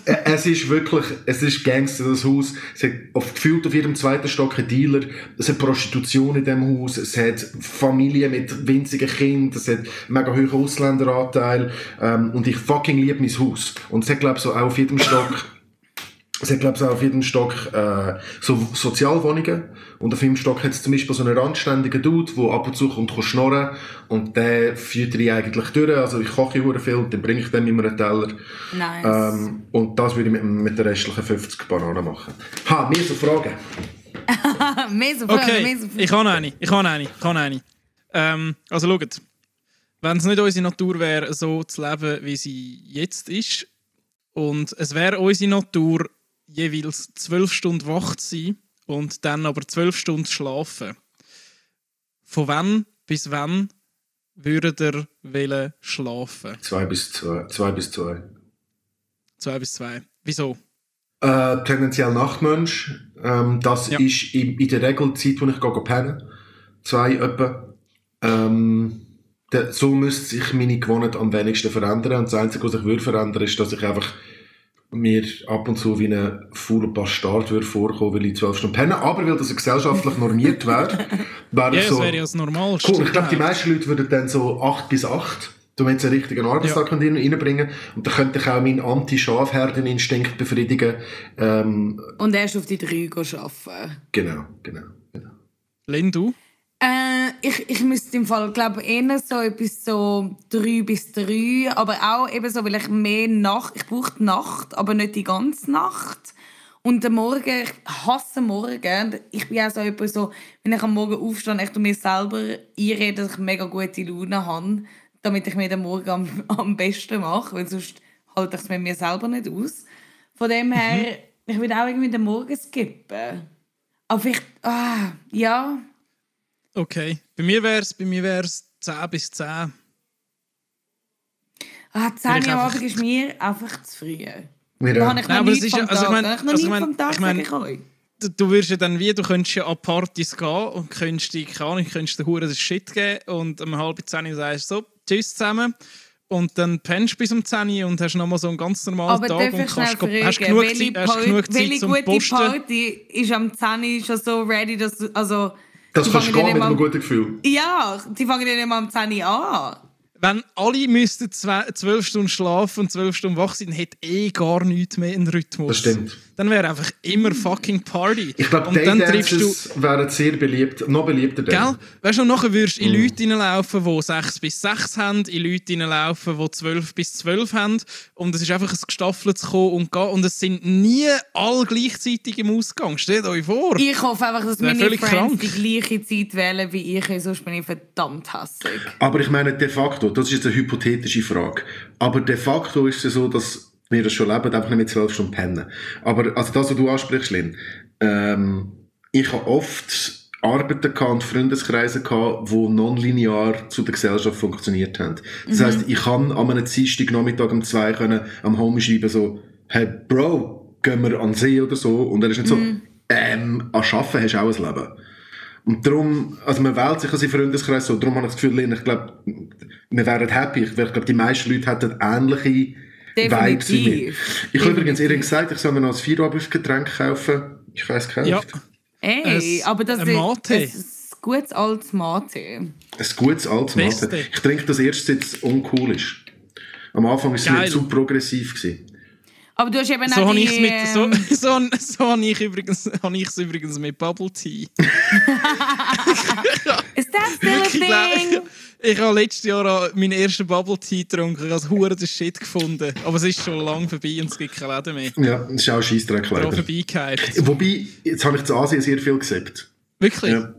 Äh, es ist wirklich, es ist Gangster, das Haus. Es hat auf, gefühlt auf jedem zweiten Stock einen Dealer. Es hat Prostitution in dem Haus. Es hat Familien mit winzigen Kindern. Es hat mega hohen Ausländeranteil. Ähm, und ich fucking liebe mein Haus. Und es hat, glaube ich, so auch auf jedem Stock es hat, glaube ich, auch auf jedem Stock äh, so Sozialwohnungen. Und auf jedem Stock hat es zum Beispiel so einen randständigen Dude, der ab und zu kommt, kann schnorren Und der führt ich eigentlich durch. Also ich koche hure viel und dann bringe ich dem immer einen Teller.
Nice.
Ähm, und das würde ich mit, mit den restlichen 50 Bananen machen. Ha, mir so Fragen.
mehr so Fragen,
Okay,
mehr so Fragen.
ich habe eine. Ich habe eine. Ich habe eine. Ähm, also schaut. Wenn es nicht unsere Natur wäre, so zu leben, wie sie jetzt ist, und es wäre unsere Natur, jeweils zwölf Stunden wach zu sein und dann aber zwölf Stunden schlafen. Von wann bis wann würdet ihr wollen schlafen?
Zwei bis zwei. Zwei bis zwei.
Zwei bis zwei. Wieso?
Äh, tendenziell Nachtmensch. Ähm, das
Ja.
ist in, in der Regel die Zeit, wo ich gehe pennen. Zwei etwa. Ähm, so müsste sich meine Gewohnheit am wenigsten verändern. Und das Einzige, was ich würde verändern, ist, dass ich einfach mir ab und zu wie ein fauler Bastard würde vorkommen, weil ich zwölf Stunden penne. Aber weil das gesellschaftlich normiert wäre, wäre
Ja,
ich
das
so...
wäre ja das Normalste.
Cool, ich glaube, die meisten Leute würden dann so 8 bis 8, du wenn sie einen richtigen Arbeitstag ja. reinbringen und dann könnte ich auch meinen Anti-Schafherden-Instinkt befriedigen. Ähm,
Und erst auf die drei gehen arbeiten.
genau, genau, genau.
Lynn, du?
Äh, ich, ich müsste im Fall, glaube eher so etwas so drei bis drei, aber auch eben so, weil ich mehr Nacht, ich brauche die Nacht, aber nicht die ganze Nacht. Und der Morgen, ich hasse Morgen. Ich bin auch so jemand so, wenn ich am Morgen aufstehe, ich mir selber einrede, dass ich mega gute Laune habe, damit ich mir den Morgen am, am besten mache, weil sonst halte ich es mit mir selber nicht aus. Von dem her, ich würde auch irgendwie den Morgen skippen. Aber vielleicht, ah, ja...
Okay. Bei mir wäre es bei mir wär's 10 bis 10.
Ah, 10
Weil ich
Uhr Abend ist mir einfach zu früh.
Wir,
Da
äh,
habe ich noch
Nein, aber
nichts
es ist
vom
ja- also ich
Tag.
mein-
Da ich noch
also mein-
vom Tag,
ich mein-
ich euch.
Du, du würdest ja dann wie, du könntest ja an Partys gehen und könntest dich, keine Ahnung, könntest den Huren den Shit geben und um halb zehn Uhr sagst so, tschüss zusammen. Und dann pennst du bis um 10 Uhr und hast nochmal so einen ganz normalen
Aber
Tag und kannst, go-
fragen,
hast genug
welche,
Zeit, hast genug Zeit
welche
zum
gute
Posten.
Party ist am 10 Uhr schon so ready, dass du, also...
das
die
kannst du
fangen
gehen mit einem guten Gefühl.
Ja, die fangen dann immer am 10 Uhr an.
Wenn alle müssten zwölf Stunden schlafen und zwölf Stunden wach sein, hätte eh gar nichts mehr einen Rhythmus.
Das stimmt.
Dann wäre einfach immer fucking Party.
Ich glaube,
und dann triffst du
Daydances wären sehr beliebt, noch beliebter dann.
Gell? Weißt du, nachher würdest du
Mm.
in Leute reinlaufen, die 6 bis 6 haben, in Leute reinlaufen, die 12 bis 12 haben. Und es ist einfach ein gestaffeltes Kommen und Gehen. Und es sind nie alle gleichzeitig im Ausgang. Stellt euch vor.
Ich hoffe einfach, dass meine Friends
krank.
die gleiche Zeit wählen wie ich, sonst bin ich verdammt hässig.
Aber ich meine, de facto, das ist jetzt eine hypothetische Frage, aber de facto ist es so, dass wir das schon leben, einfach nicht mit zwölf Stunden pennen. Aber also das, was du ansprichst, Lynn, ähm, ich habe oft Arbeiten gehabt und Freundeskreise gehabt, die nonlinear zu der Gesellschaft funktioniert haben. Das heisst, ich kann an einem Dienstag Nachmittag um zwei können am Home schreiben so, hey Bro, gehen wir an den See oder so. Und er ist nicht so, ähm, an Arbeiten hast du auch ein Leben. Und darum, also man wählt sich als im Freundeskreis so, darum habe ich das Gefühl, ich glaube, wir wären happy. Ich glaube, die meisten Leute hätten ähnliche Vibes wie mir. Ich habe übrigens ihr gesagt, ich soll mir noch ein Feierabendgetränk kaufen. Ich weiß gekauft.
Ja.
Ey,
Ein-
aber das ist,
Mate.
ein gutes altes Mate.
Ein gutes altes. Mate. Ich trinke das erst, seit es uncool ist. Am Anfang war es nicht zu progressiv. Gewesen.
Aber du hast eben
So
auch
habe
die,
ich mit, so,
ähm,
so, so habe ich übrigens, habe ich es übrigens mit Bubble Tea.
Is that still a thing?
ich habe letztes Jahr meinen ersten Bubble Tea getrunken. Ich habe das Hure den Shit gefunden. Aber es ist schon lange vorbei und es gibt keine Läden mehr.
Ja, das ist auch ein Scheissdreck leider.
vorbeigehypt.
Wobei, jetzt habe ich zu Asien sehr viel gesehen.
Wirklich?
Ja,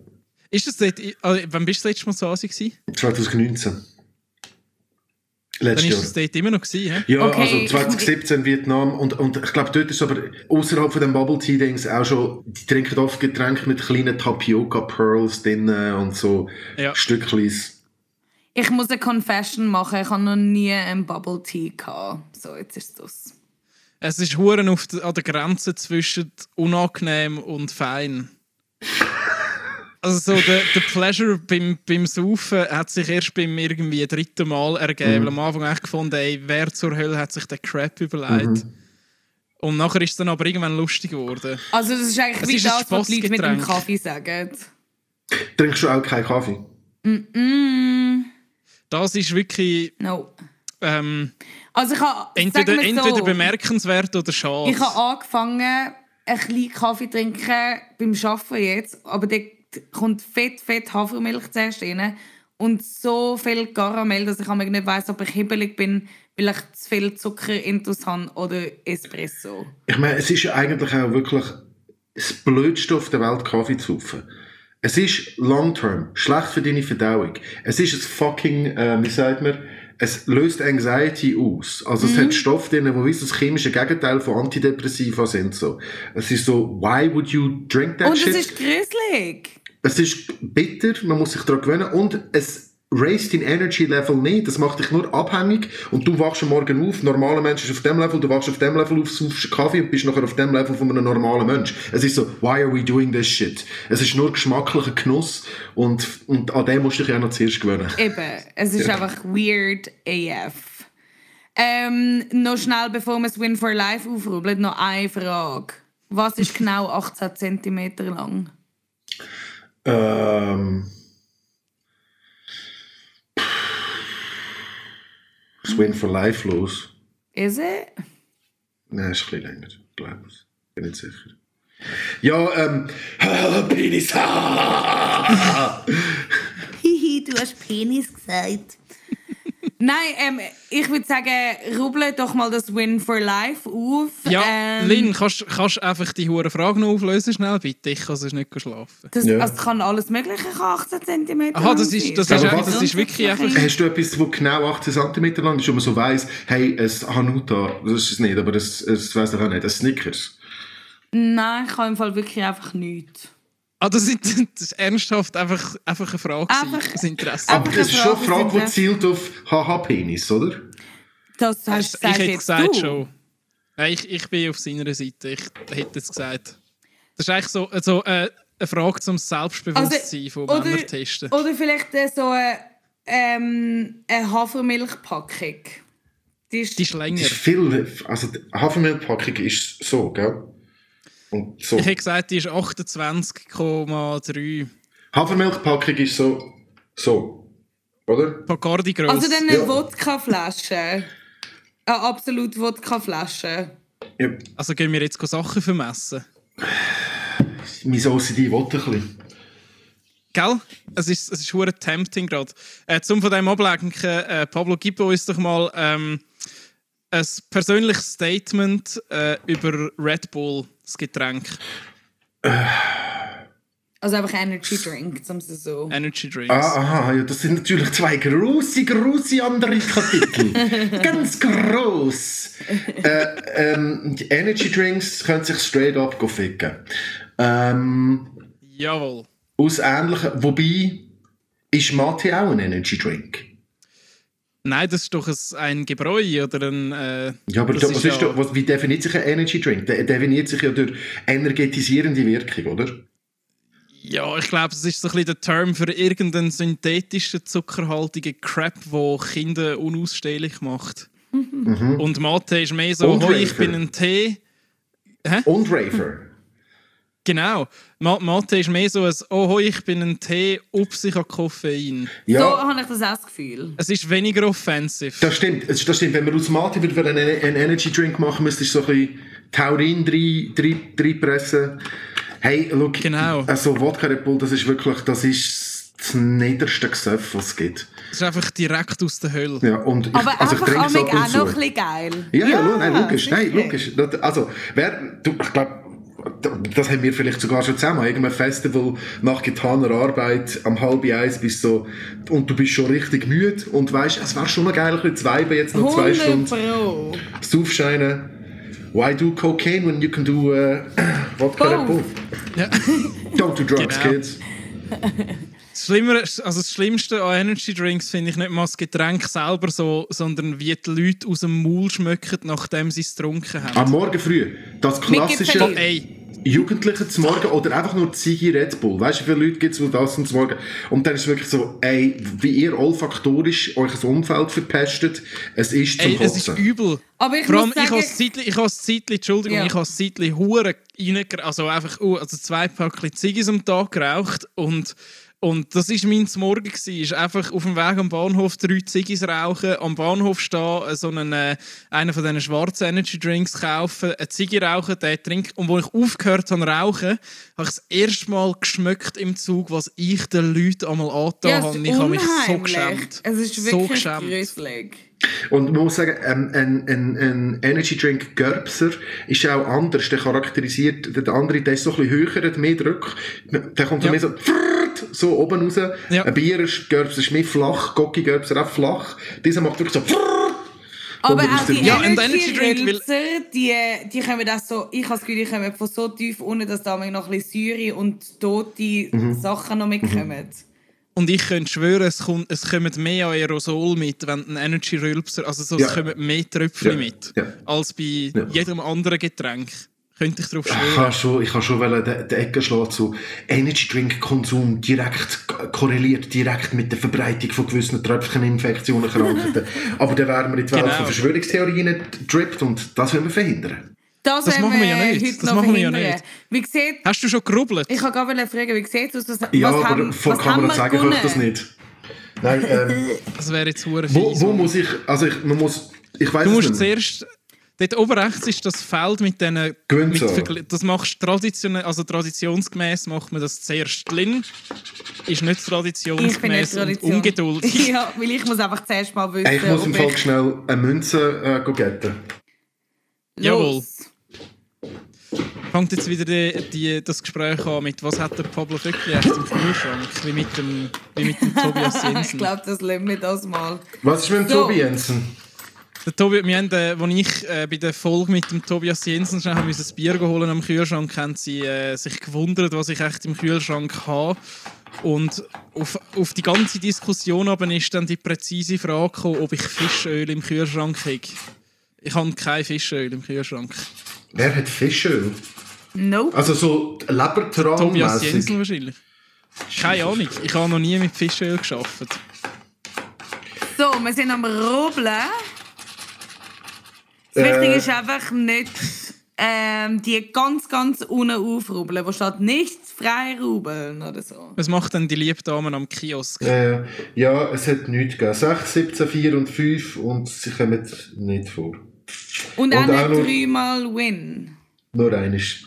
Ist das dort, also, wann bist du das letzte Mal zu Asien gewesen?
2019.
Dann
Letztes
ist
Jahr.
es dort immer noch gewesen, hä?
Ja,
Okay,
also
ich-
2017 Vietnam und, und ich glaube, dort ist aber außerhalb von dem Bubble Tea Dings auch schon, die trinken oft Getränke mit kleinen Tapioca Pearls drin und so
Ja.
Stücklis.
Ich muss eine Confession machen, ich habe noch nie einen Bubble Tea gehabt. So, jetzt ist das.
Es ist Huren auf der, an der Grenze zwischen unangenehm und fein. Also so der, der Pleasure beim, beim Saufen hat sich erst beim irgendwie dritten Mal ergeben. Weil am Anfang habe ich gefunden, ey, wer zur Hölle hat sich den Crap überlegt. Und nachher ist es dann aber irgendwann lustig geworden.
Also das ist eigentlich
Es
wie
ist
das, was die Leute mit dem. Kaffee sagen.
Trinkst du auch keinen Kaffee?
Das ist wirklich
No.
ähm,
Also ich habe,
entweder,
wir
entweder
so,
bemerkenswert oder schade.
Ich habe angefangen, ein bisschen Kaffee zu trinken beim Arbeiten jetzt, aber kommt fett, fett Hafermilch zuerst rein und so viel Karamell, dass ich nicht weiss, ob ich hibbelig bin, weil ich zu viel Zucker intus habe oder Espresso.
Ich meine, es ist ja eigentlich auch wirklich das Blödste auf der Welt, Kaffee zu saufen. Es ist long-term, schlecht für deine Verdauung. Es ist ein fucking, äh, wie sagt man, es löst Anxiety aus. Also es hat Stoffe drin, die das chemische Gegenteil von Antidepressiva sind. So. Es ist so, why would you drink that
Und
shit?
es ist gruselig.
Es ist bitter, man muss sich daran gewöhnen und es raised dein Energy Level nicht. Das macht dich nur abhängig und du wachst am Morgen auf. Normaler Mensch ist auf dem Level, du wachst auf dem Level auf, saufst Kaffee und bist nachher auf dem Level von einem normalen Mensch. Es ist so, why are we doing this shit? Es ist nur geschmacklicher Genuss und, und an dem musst du dich ja noch zuerst gewöhnen.
Eben, es ist einfach weird AF. Ähm, noch schnell, bevor wir das Win for Life aufrubbeln, noch eine Frage. Was ist genau 18 cm lang?
Um, das Win for Life los.
Is it?
Nein, ist ein bisschen länger, glaube ich. Bin nicht sicher. Ja, ähm. Penis!
Hihi, du hast Penis gesagt. Nein, ähm, ich würde sagen, rubbel doch mal das Win for Life auf.
ja,
ähm,
Lynn, kannst du einfach die hure Fragen noch auflösen schnell, bitte? Ich kann sonst nicht schlafen.
Das,
Ja.
also, es kann alles Mögliche kann 18 cm
Aha, das ist- das
ist
was
das
ist wirklich einfach-
Hast du etwas, das genau 18 cm lang ist, wo man so weiss, hey, ein Hanuta, das ist es nicht, aber das, das weiss ich auch nicht, ein Snickers.
Nein, ich habe im Fall wirklich einfach nichts.
Ah, das, ist, das ist ernsthaft einfach, einfach eine Frage,
Einfach-
das Interesse.
Aber das ist schon eine
Frage,
die zielt auf HH-Penis, oder?
Das hast,
ich
sagst
hätte
jetzt
gesagt
du.
schon. Nein, ich, ich bin auf seiner Seite. Ich hätte es gesagt. Das ist eigentlich so, so äh, eine Frage zum Selbstbewusstsein von
oder,
Männern testen.
oder vielleicht äh, so eine, ähm, eine Hafermilchpackung. Die ist,
Die ist länger.
Das ist viel, also die Hafermilchpackung ist so, gell? Und so.
Ich hätte gesagt, die ist 28,3
Hafermilchpackung ist so, so, oder?
Bacardi gross.
also dann eine
Ja.
Wodkaflasche. Eine absolut Wodkaflasche.
Ja,
also gehen wir jetzt Sachen vermessen.
mein OCD will ein bisschen.
Gell? Es ist, es ist hure tempting gerade. Äh, zum von dem ablenken, äh, Pablo, gib uns doch mal ähm, ein persönliches Statement äh, über Red Bull, das Getränk,
Also einfach Energy Drink, um es so.
Energy Drinks.
Ah, aha, ja, das sind natürlich zwei große, große andere Kapitel. Ganz gross. äh, ähm, die Energy Drinks können sich straight up go ficken. Ähm,
Jawohl.
aus ähnlichen, wobei, ist Mate auch ein Energy Drink?
Nein, das ist doch ein, ein Gebräu oder ein. Äh,
Ja, aber da, was ist
ja-
da, was, wie definiert sich ein Energy Drink? Der definiert sich ja durch energetisierende Wirkung, oder?
Ja, ich glaube, das ist so ein bisschen der Term für irgendeinen synthetischen, zuckerhaltigen Crap, der Kinder unausstehlich macht. Und Mate ist mehr so,
Und
hoi, ich bin ein Tee.
Und Raver.
Genau. Ma Mate ist mehr so ein, oh, ich bin ein Tee, ups, ich habe Koffein.
So
Ja,
habe ich das auch das Gefühl.
Es ist weniger offensiv.
das stimmt. Das stimmt. Wenn man aus Mate würde einen, einen Energy Drink machen, müsstest du so ein bisschen Taurin rein- rein- reinpressen. Hey, look,
Genau.
also Wodka Red Bull, das ist wirklich, das ist das niederste Gesöff, was es gibt.
Es ist einfach direkt aus der Hölle.
Ja, und ich,
Aber
also ich
einfach
trinke es
amig
ab und
auch noch ein bisschen geil.
Ja, ja, lo- nein, logisch, nein, logisch. Das- Also, wer, du, ich glaube, das haben wir vielleicht sogar schon zusammen. Irgendein Festival nach getaner Arbeit am halb eins bist so, und du bist schon richtig müde und weißt, es wäre schon noch geil, ein bisschen viben, jetzt noch zwei
100
Stunden
Pro.
zu aufscheinen. Why do cocaine when you can do uh, vodka Red Bull?
Ja.
Don't do drugs,
Genau.
kids.
Das, Schlimmere, also das Schlimmste an Energy Drinks finde ich nicht mal das Getränk selber so, sondern wie die Leute aus dem Maul schmecken, nachdem sie es getrunken haben.
Am Morgen früh, das klassische.
Ey,
Jugendliche zum Morgen oder einfach nur Ziggy Red Bull. Weißt du, wie viele Leute gibt es, die das zum Morgen... Und dann ist es wirklich so, ey, wie ihr olfaktorisch euch das Umfeld verpestet, es ist zum
ey es ist
Kotzen.
übel.
Aber ich
Vor allem,
muss
ich
sagen-
habe das Zeitli, Entschuldigung,
Ja.
ich habe das Zeitli hure reingeraucht, also einfach uh, also zwei Päckchen Ziggis am Tag geraucht und und das ist mein Morgen gsi, ist einfach auf dem Weg am Bahnhof drei Ziggis rauchen, am Bahnhof stehen, äh, so einen äh, einen von diesen schwarzen Energy Drinks kaufen, eine Ziggi rauchen, den trinken und wo ich aufgehört habe rauchen, habe ich das erste Mal geschmeckt im Zug, was ich den Leuten einmal angetan
Ja, es
habe.
ist
Ich habe mich so geschämt.
Es ist
so
wirklich
geschämt.
gruselig.
Und man muss sagen, ähm, ein, ein, ein Energy Drink Gerbser ist auch anders. Der charakterisiert, der andere, der ist so ein bisschen höher, hat mehr Druck. Der kommt so
Ja.
mehr so, so oben raus.
Ja.
Ein Bier ist, mehr flach, Gocki Gerbser auch flach. Dieser macht wirklich so.
Aber auch die
Ja,
Energy
Drink
die, die kommen auch so, ich habe das Gefühl, die kommen von so tief unten, dass da noch ein bisschen Säure und tote
Mhm.
Sachen noch mitkommen.
Und ich könnte schwören, es, kommt, es kommen mehr Aerosol mit, wenn ein Energy Rülpser, also so,
Ja.
es kommen mehr Tröpfchen
Ja.
mit,
Ja.
als bei
Ja.
jedem anderen Getränk. Könnte ich darauf
Ich
schwören.
kann schon, ich kann schon wollen, den, den Ecke schlagen zu Energy Drink Konsum direkt korreliert direkt mit der Verbreitung von gewissen Tröpfcheninfektionen, Krankheiten. Aber dann wären wir in die Welt
Genau.
von Verschwörungstheorien gedrippt und das wollen wir verhindern.
Das,
Das machen wir ja nicht. Das machen wir ja nicht.
Wie sieht,
Hast du schon gerubbelt?
ich wollte gerade fragen, wie sieht es aus?
Ja, aber
haben,
vor Kamera zeigen kann ich das nicht. Nein, ähm,
Das wäre jetzt hure
wo, wo muss ich, also ich, man muss, ich weiß
Du musst
nicht.
zuerst. Dort oben rechts ist das Feld mit diesen. Mit Das machst du traditionell, also traditionsgemäß macht man das zuerst. Lin ist nicht
Ich
traditionsgemäß und
Tradition.
ungeduldig.
ja, weil ich muss einfach zuerst mal wissen,
ich muss im Fall schnell eine Münze äh, go getten.
Jawohl.
Los.
Fängt jetzt wieder die, die, das Gespräch an mit was hat der Pablo Vöckli echt im Kühlschrank? Wie mit dem, wie mit dem Tobias
ich
Jensen.
glaube, das lassen wir das mal.
Was ist mit dem
So.
Tobi Jensen?
Der Tobi, wir haben, äh, als ich äh, bei der Folge mit dem Tobias Jensen schnell ein Bier holen am Kühlschrank, haben sie äh, sich gewundert, was ich echt im Kühlschrank habe. Und auf, auf die ganze Diskussion aber ist dann die präzise Frage gekommen, ob ich Fischöl im Kühlschrank habe. Ich habe kein Fischöl im Kühlschrank.
Wer hat Fischöl?
Nope.
Also so
Tobias
Lebertran-mässig.
Jensen wahrscheinlich. Keine Ahnung, ich habe noch nie mit Fischöl geschafft.
So, wir sind am Rubbeln. Das
Äh.
Wichtige ist einfach nicht ähm, die ganz, ganz unten aufrubbeln, wo steht nicht frei rubbeln oder so.
Was macht denn die liebe Dame am Kiosk?
Äh, ja, es hat nichts gegeben. 6, 17, 4 und 5 und sie kommen nicht vor.
Und,
Und
auch
auch
nicht dreimal Win.
Nur eines.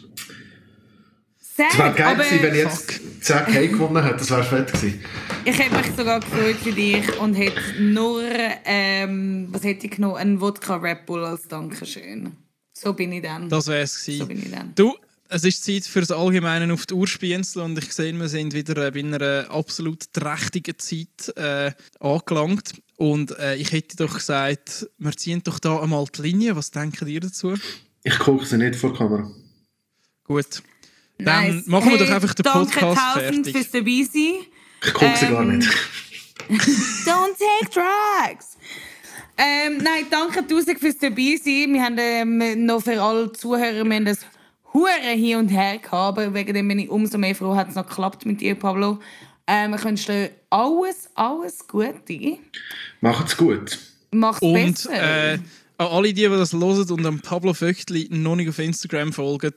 Es wäre geil
aber
gewesen, wenn ich jetzt 10k gewonnen hätte. Das wäre fett gewesen.
ich hätte mich sogar gefreut für dich und hätte nur, ähm, was hätte ich genommen? Ein Wodka Red Bull als Dankeschön. So bin ich dann.
Das wäre es
so
gewesen.
bin ich dann.
Du, es ist Zeit für das Allgemeine auf die Uhr spienzeln und ich sehe, wir sind wieder äh, bei einer absolut trächtigen Zeit äh, angelangt. Und äh, ich hätte doch gesagt, wir ziehen doch da einmal die Linie. Was denken ihr dazu?
Ich gucke sie nicht vor die Kamera.
Gut. Dann
Nice.
machen wir
Hey,
doch einfach den
danke
Podcast
tausend
fertig.
fürs dabei sein.
Ich gucke sie gar
Ähm,
nicht.
Don't take drugs! Ähm, nein, danke tausend fürs dabei sein. Wir haben ähm, noch für alle Zuhörer wir haben ein hure hin und her gehabt, aber wegen dem bin ich umso mehr froh, hat es noch geklappt mit dir, Pablo. Ähm, ich wünsche dir alles, alles Gute.
Macht's gut.
Mach's
Und
besser.
äh, an alle, die, die das hören und am Pablo Vöchtli noch nicht auf Instagram folgen,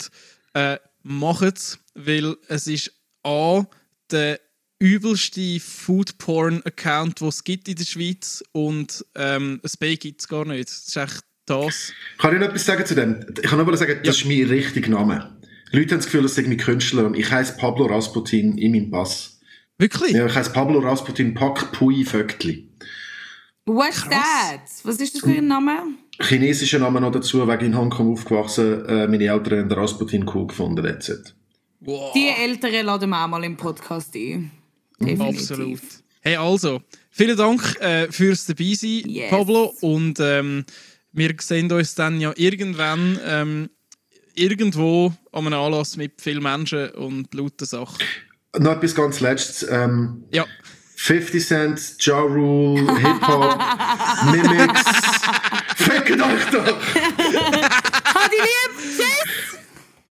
äh, macht es, weil es ist A, der übelste Food-Porn-Account, den es gibt in der Schweiz und ähm, ein B gibt es gar nicht. Das ist echt das.
Kann ich noch etwas sagen zu dem? Ich kann nur sagen, das ist mein richtiger Name. Leute haben das Gefühl, das sei mein Künstler und ich heiße Pablo Rasputin in meinem Pass.
Wirklich?
Ja, ich heiße Pablo Rasputin Pak Pui Vöckli.
What's that? Was ist das für ein Name?
Chinesischer Name noch dazu, wegen in Hongkong aufgewachsen. Äh, meine Eltern haben den Rasputin cool gefunden. That's it.
Wow.
Die Älteren laden wir auch mal im Podcast ein. Definitiv.
Absolut. Hey, also, vielen Dank äh, fürs Dabeisein,
Yes.
Pablo. Und ähm, wir sehen uns dann ja irgendwann ähm, irgendwo an einem Anlass mit vielen Menschen und lauter Sachen.
Noch etwas ganz Letztes. Ähm,
Ja,
50 Cent, Ja Rule, Hip-Hop, Mimics. Fickt euch doch!
Hadi lieb! Tschüss!